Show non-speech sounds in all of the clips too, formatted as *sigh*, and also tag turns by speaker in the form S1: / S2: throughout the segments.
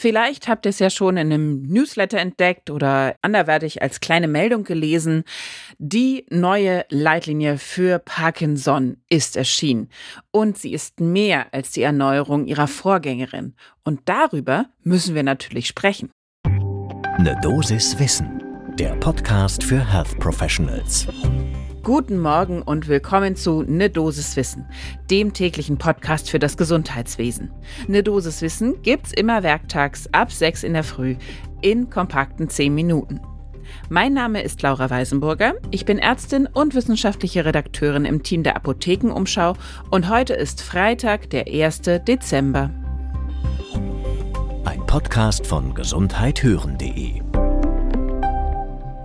S1: Vielleicht habt ihr es ja schon in einem Newsletter entdeckt oder anderweitig als kleine Meldung gelesen. Die neue Leitlinie für Parkinson ist erschienen. Und sie ist mehr als die Erneuerung ihrer Vorgängerin. Und darüber müssen wir natürlich sprechen.
S2: Eine Dosis Wissen, der Podcast für Health Professionals.
S1: Guten Morgen und willkommen zu Ne Dosis Wissen, dem täglichen Podcast für das Gesundheitswesen. Ne Dosis Wissen gibt's immer werktags ab 6 in der Früh in kompakten 10 Minuten. Mein Name ist Laura Weisenburger. Ich bin Ärztin und wissenschaftliche Redakteurin im Team der Apothekenumschau und heute ist Freitag, der 1. Dezember.
S2: Ein Podcast von gesundheithören.de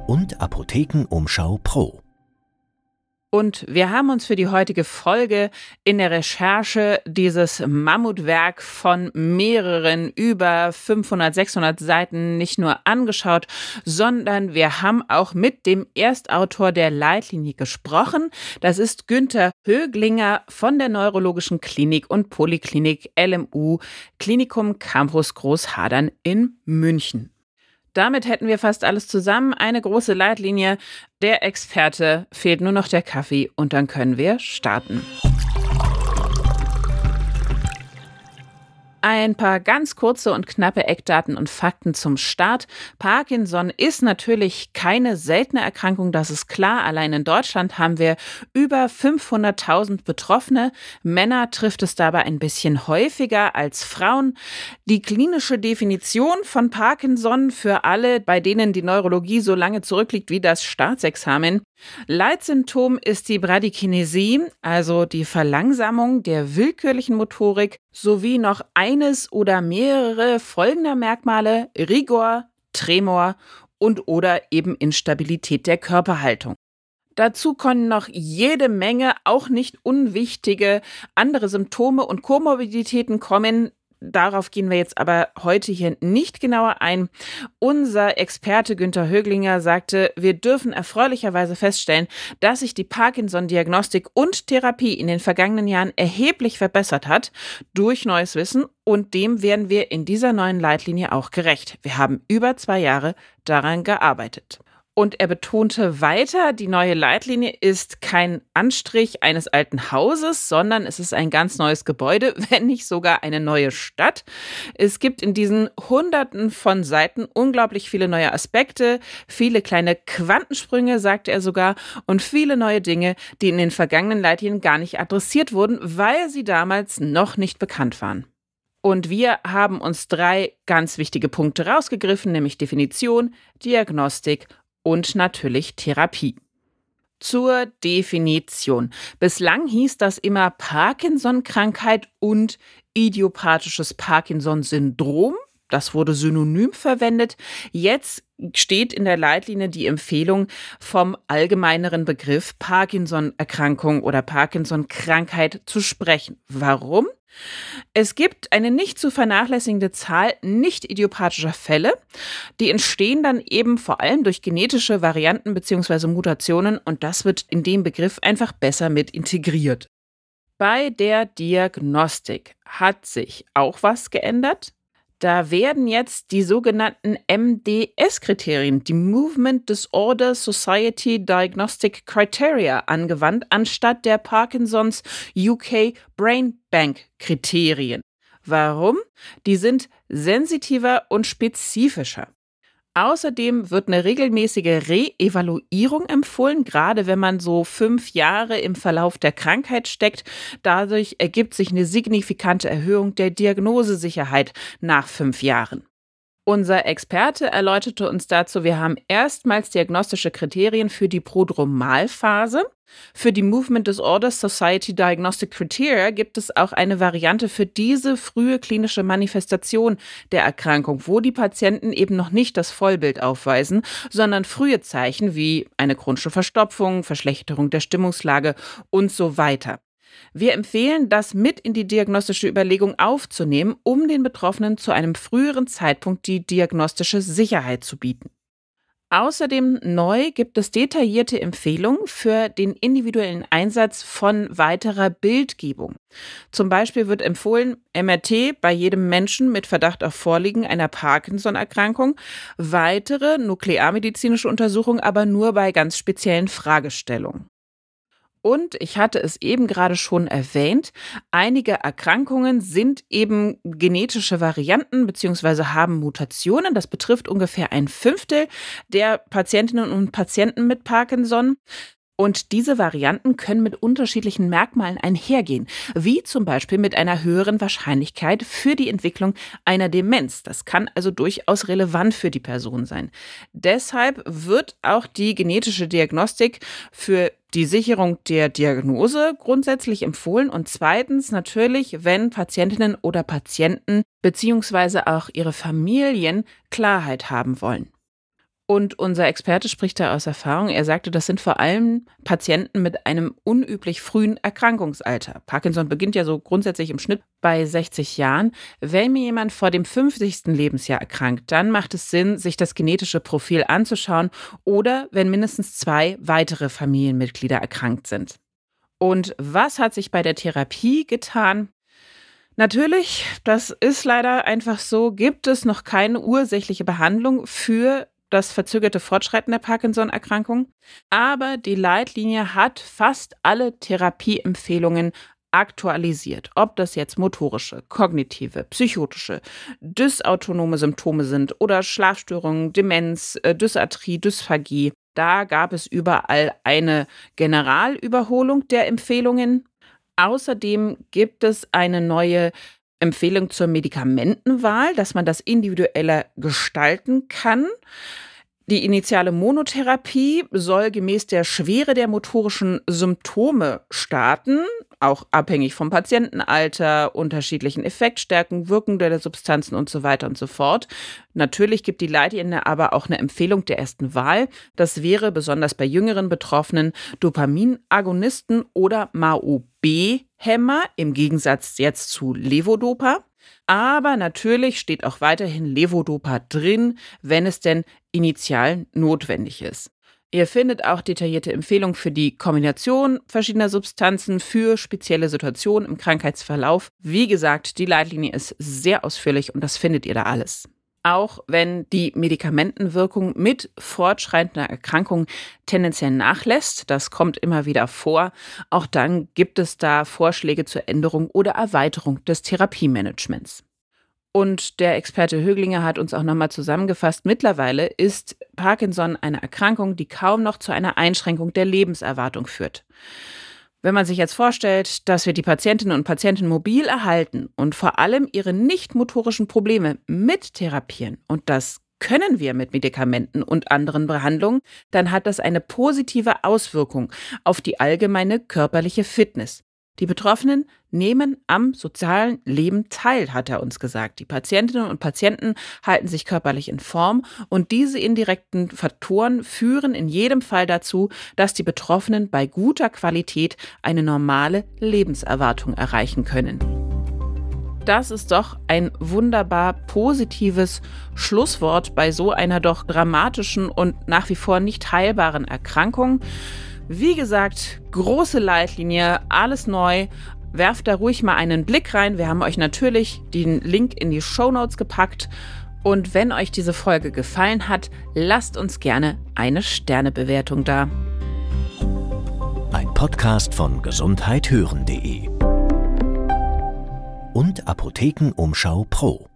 S2: und Apothekenumschau Pro.
S1: Und wir haben uns für die heutige Folge in der Recherche dieses Mammutwerk von mehreren über 500, 600 Seiten nicht nur angeschaut, sondern wir haben auch mit dem Erstautor der Leitlinie gesprochen. Das ist Günther Höglinger von der Neurologischen Klinik und Poliklinik LMU Klinikum Campus Großhadern in München. Damit hätten wir fast alles zusammen. Eine große Leitlinie. Der Experte fehlt nur noch der Kaffee und dann können wir starten. Ein paar ganz kurze und knappe Eckdaten und Fakten zum Start. Parkinson ist natürlich keine seltene Erkrankung, das ist klar. Allein in Deutschland haben wir über 500.000 Betroffene. Männer trifft es dabei ein bisschen häufiger als Frauen. Die klinische Definition von Parkinson für alle, bei denen die Neurologie so lange zurückliegt wie das Staatsexamen, Leitsymptom ist die Bradykinesie, also die Verlangsamung der willkürlichen Motorik, sowie noch eines oder mehrere folgender Merkmale Rigor, Tremor und oder eben Instabilität der Körperhaltung. Dazu können noch jede Menge auch nicht unwichtige andere Symptome und Komorbiditäten kommen, Darauf gehen wir jetzt aber heute hier nicht genauer ein. Unser Experte Günther Höglinger sagte, wir dürfen erfreulicherweise feststellen, dass sich die Parkinson-Diagnostik und Therapie in den vergangenen Jahren erheblich verbessert hat durch neues Wissen und dem werden wir in dieser neuen Leitlinie auch gerecht. Wir haben über zwei Jahre daran gearbeitet. Und er betonte weiter, die neue Leitlinie ist kein Anstrich eines alten Hauses, sondern es ist ein ganz neues Gebäude, *laughs* wenn nicht sogar eine neue Stadt. Es gibt in diesen Hunderten von Seiten unglaublich viele neue Aspekte, viele kleine Quantensprünge, sagte er sogar, und viele neue Dinge, die in den vergangenen Leitlinien gar nicht adressiert wurden, weil sie damals noch nicht bekannt waren. Und wir haben uns drei ganz wichtige Punkte rausgegriffen, nämlich Definition, Diagnostik und natürlich Therapie. Zur Definition. Bislang hieß das immer Parkinson-Krankheit und idiopathisches Parkinson-Syndrom. Das wurde synonym verwendet. Jetzt steht in der Leitlinie die Empfehlung vom allgemeineren Begriff Parkinson-Erkrankung oder Parkinson-Krankheit zu sprechen. Warum? Es gibt eine nicht zu vernachlässigende Zahl nicht idiopathischer Fälle. Die entstehen dann eben vor allem durch genetische Varianten bzw. Mutationen und das wird in dem Begriff einfach besser mit integriert. Bei der Diagnostik hat sich auch was geändert. Da werden jetzt die sogenannten MDS-Kriterien, die Movement Disorder Society Diagnostic Criteria, angewandt, anstatt der Parkinsons UK Brain Bank Kriterien. Warum? Die sind sensitiver und spezifischer. Außerdem wird eine regelmäßige Re-Evaluierung empfohlen, gerade wenn man so fünf Jahre im Verlauf der Krankheit steckt. Dadurch ergibt sich eine signifikante Erhöhung der Diagnosesicherheit nach fünf Jahren. Unser Experte erläuterte uns dazu, wir haben erstmals diagnostische Kriterien für die Prodromalphase. Für die Movement Disorders Society Diagnostic Criteria gibt es auch eine Variante für diese frühe klinische Manifestation der Erkrankung, wo die Patienten eben noch nicht das Vollbild aufweisen, sondern frühe Zeichen wie eine chronische Verstopfung, Verschlechterung der Stimmungslage und so weiter. Wir empfehlen, das mit in die diagnostische Überlegung aufzunehmen, um den Betroffenen zu einem früheren Zeitpunkt die diagnostische Sicherheit zu bieten. Außerdem neu gibt es detaillierte Empfehlungen für den individuellen Einsatz von weiterer Bildgebung. Zum Beispiel wird empfohlen, MRT bei jedem Menschen mit Verdacht auf Vorliegen einer Parkinson-Erkrankung, weitere nuklearmedizinische Untersuchungen aber nur bei ganz speziellen Fragestellungen. Und ich hatte es eben gerade schon erwähnt, einige Erkrankungen sind eben genetische Varianten bzw. haben Mutationen. Das betrifft ungefähr ein Fünftel der Patientinnen und Patienten mit Parkinson. Und diese Varianten können mit unterschiedlichen Merkmalen einhergehen, wie zum Beispiel mit einer höheren Wahrscheinlichkeit für die Entwicklung einer Demenz. Das kann also durchaus relevant für die Person sein. Deshalb wird auch die genetische Diagnostik für die Sicherung der Diagnose grundsätzlich empfohlen und zweitens natürlich, wenn Patientinnen oder Patienten beziehungsweise auch ihre Familien Klarheit haben wollen. Und unser Experte spricht da aus Erfahrung. Er sagte, das sind vor allem Patienten mit einem unüblich frühen Erkrankungsalter. Parkinson beginnt ja so grundsätzlich im Schnitt bei 60 Jahren. Wenn mir jemand vor dem 50. Lebensjahr erkrankt, dann macht es Sinn, sich das genetische Profil anzuschauen oder wenn mindestens zwei weitere Familienmitglieder erkrankt sind. Und was hat sich bei der Therapie getan? Natürlich, das ist leider einfach so, gibt es noch keine ursächliche Behandlung für das verzögerte Fortschreiten der Parkinson-Erkrankung, aber die Leitlinie hat fast alle Therapieempfehlungen aktualisiert. Ob das jetzt motorische, kognitive, psychotische, dysautonome Symptome sind oder Schlafstörungen, Demenz, äh, Dysarthrie, Dysphagie. Da gab es überall eine Generalüberholung der Empfehlungen. Außerdem gibt es eine neue Empfehlung zur Medikamentenwahl, dass man das individueller gestalten kann. Die initiale Monotherapie soll gemäß der Schwere der motorischen Symptome starten, auch abhängig vom Patientenalter, unterschiedlichen Effektstärken, Wirkung der Substanzen und so weiter und so fort. Natürlich gibt die Leitlinie aber auch eine Empfehlung der ersten Wahl. Das wäre besonders bei jüngeren Betroffenen Dopaminagonisten oder MAO-B-Hämmer im Gegensatz jetzt zu Levodopa. Aber natürlich steht auch weiterhin Levodopa drin, wenn es denn initial notwendig ist. Ihr findet auch detaillierte Empfehlungen für die Kombination verschiedener Substanzen für spezielle Situationen im Krankheitsverlauf. Wie gesagt, die Leitlinie ist sehr ausführlich und das findet ihr da alles. Auch wenn die Medikamentenwirkung mit fortschreitender Erkrankung tendenziell nachlässt, das kommt immer wieder vor, auch dann gibt es da Vorschläge zur Änderung oder Erweiterung des Therapiemanagements. Und der Experte Höglinger hat uns auch nochmal zusammengefasst, mittlerweile ist Parkinson eine Erkrankung, die kaum noch zu einer Einschränkung der Lebenserwartung führt. Wenn man sich jetzt vorstellt, dass wir die Patientinnen und Patienten mobil erhalten und vor allem ihre nicht motorischen Probleme mit therapieren, und das können wir mit Medikamenten und anderen Behandlungen, dann hat das eine positive Auswirkung auf die allgemeine körperliche Fitness. Die Betroffenen nehmen am sozialen Leben teil, hat er uns gesagt. Die Patientinnen und Patienten halten sich körperlich in Form und diese indirekten Faktoren führen in jedem Fall dazu, dass die Betroffenen bei guter Qualität eine normale Lebenserwartung erreichen können. Das ist doch ein wunderbar positives Schlusswort bei so einer doch dramatischen und nach wie vor nicht heilbaren Erkrankung. Wie gesagt, große Leitlinie, alles neu. Werft da ruhig mal einen Blick rein. Wir haben euch natürlich den Link in die Show Notes gepackt. Und wenn euch diese Folge gefallen hat, lasst uns gerne eine Sternebewertung da.
S2: Ein Podcast von gesundheithören.de und Apothekenumschau Pro.